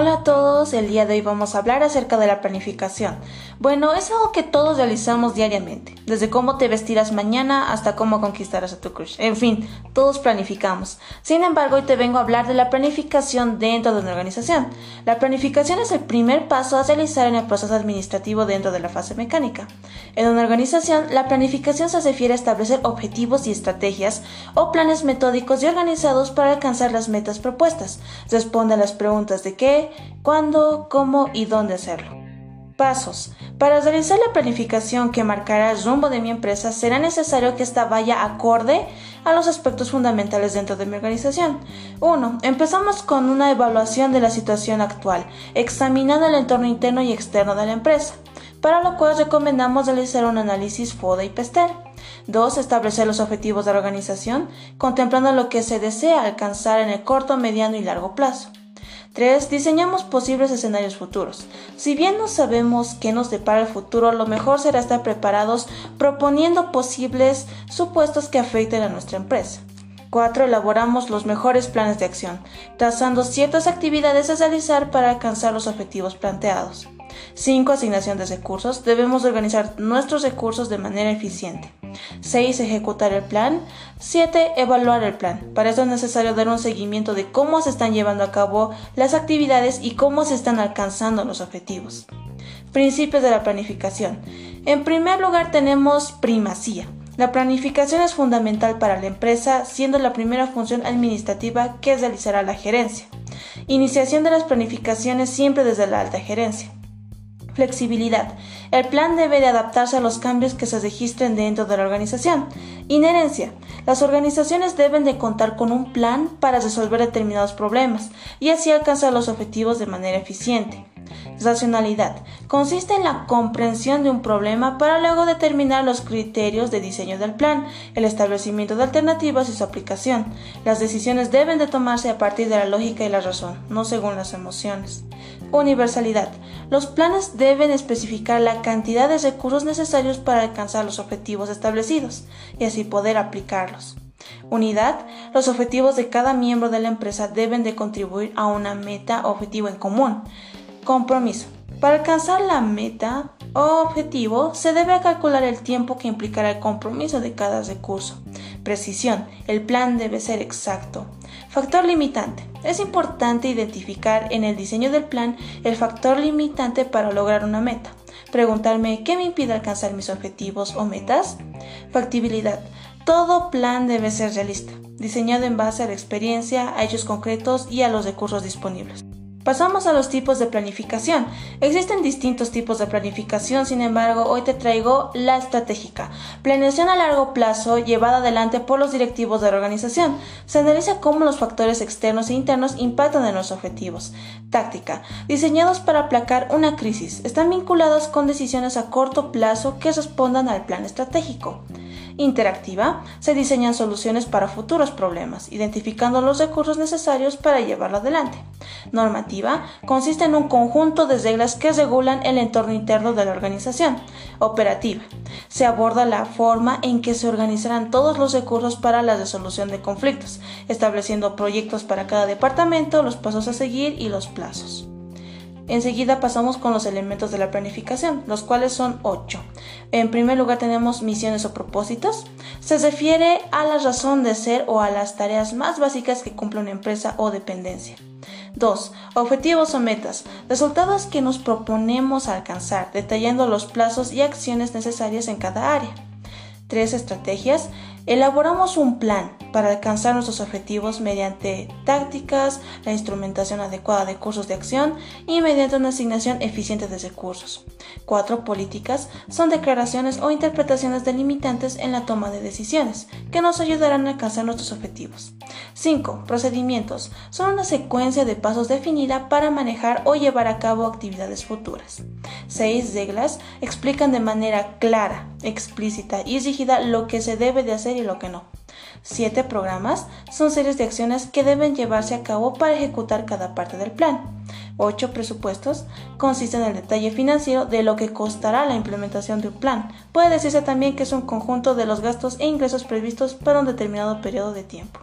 Hola a todos, el día de hoy vamos a hablar acerca de la planificación. Bueno, es algo que todos realizamos diariamente, desde cómo te vestirás mañana hasta cómo conquistarás a tu crush. En fin, todos planificamos. Sin embargo, hoy te vengo a hablar de la planificación dentro de una organización. La planificación es el primer paso a realizar en el proceso administrativo dentro de la fase mecánica. En una organización, la planificación se refiere a establecer objetivos y estrategias o planes metódicos y organizados para alcanzar las metas propuestas. Responde a las preguntas de qué, cuándo, cómo y dónde hacerlo. Pasos. Para realizar la planificación que marcará el rumbo de mi empresa, será necesario que ésta vaya acorde a los aspectos fundamentales dentro de mi organización. 1. Empezamos con una evaluación de la situación actual, examinando el entorno interno y externo de la empresa, para lo cual recomendamos realizar un análisis FODA y PESTEL. 2. Establecer los objetivos de la organización, contemplando lo que se desea alcanzar en el corto, mediano y largo plazo. 3. Diseñamos posibles escenarios futuros. Si bien no sabemos qué nos depara el futuro, lo mejor será estar preparados proponiendo posibles supuestos que afecten a nuestra empresa. 4. Elaboramos los mejores planes de acción, trazando ciertas actividades a realizar para alcanzar los objetivos planteados. 5. Asignación de recursos. Debemos organizar nuestros recursos de manera eficiente. 6. Ejecutar el plan. 7. Evaluar el plan. Para eso es necesario dar un seguimiento de cómo se están llevando a cabo las actividades y cómo se están alcanzando los objetivos. Principios de la planificación. En primer lugar tenemos primacía. La planificación es fundamental para la empresa, siendo la primera función administrativa que realizará la gerencia. Iniciación de las planificaciones siempre desde la alta gerencia. Flexibilidad. El plan debe de adaptarse a los cambios que se registren dentro de la organización. Inherencia. Las organizaciones deben de contar con un plan para resolver determinados problemas y así alcanzar los objetivos de manera eficiente. Racionalidad. Consiste en la comprensión de un problema para luego determinar los criterios de diseño del plan, el establecimiento de alternativas y su aplicación. Las decisiones deben de tomarse a partir de la lógica y la razón, no según las emociones. Universalidad. Los planes deben especificar la cantidad de recursos necesarios para alcanzar los objetivos establecidos y así poder aplicarlos. Unidad. Los objetivos de cada miembro de la empresa deben de contribuir a una meta o objetivo en común. Compromiso. Para alcanzar la meta o objetivo se debe calcular el tiempo que implicará el compromiso de cada recurso. Precisión. El plan debe ser exacto. Factor limitante. Es importante identificar en el diseño del plan el factor limitante para lograr una meta. Preguntarme qué me impide alcanzar mis objetivos o metas. Factibilidad. Todo plan debe ser realista, diseñado en base a la experiencia, a hechos concretos y a los recursos disponibles. Pasamos a los tipos de planificación. Existen distintos tipos de planificación, sin embargo, hoy te traigo la estratégica. Planeación a largo plazo llevada adelante por los directivos de la organización. Se analiza cómo los factores externos e internos impactan en los objetivos. Táctica. Diseñados para aplacar una crisis. Están vinculados con decisiones a corto plazo que respondan al plan estratégico interactiva, se diseñan soluciones para futuros problemas, identificando los recursos necesarios para llevarlo adelante. Normativa consiste en un conjunto de reglas que regulan el entorno interno de la organización. Operativa se aborda la forma en que se organizarán todos los recursos para la resolución de conflictos, estableciendo proyectos para cada departamento, los pasos a seguir y los plazos. Enseguida pasamos con los elementos de la planificación, los cuales son ocho. En primer lugar tenemos misiones o propósitos. Se refiere a la razón de ser o a las tareas más básicas que cumple una empresa o dependencia. 2. Objetivos o metas. Resultados que nos proponemos alcanzar, detallando los plazos y acciones necesarias en cada área. 3. Estrategias. Elaboramos un plan para alcanzar nuestros objetivos mediante tácticas, la instrumentación adecuada de cursos de acción y mediante una asignación eficiente de recursos. 4. Políticas son declaraciones o interpretaciones delimitantes en la toma de decisiones que nos ayudarán a alcanzar nuestros objetivos. 5. Procedimientos son una secuencia de pasos definida para manejar o llevar a cabo actividades futuras. 6. Reglas explican de manera clara, explícita y rígida lo que se debe de hacer y lo que no. Siete programas son series de acciones que deben llevarse a cabo para ejecutar cada parte del plan. Ocho presupuestos consisten en el detalle financiero de lo que costará la implementación de un plan. Puede decirse también que es un conjunto de los gastos e ingresos previstos para un determinado periodo de tiempo.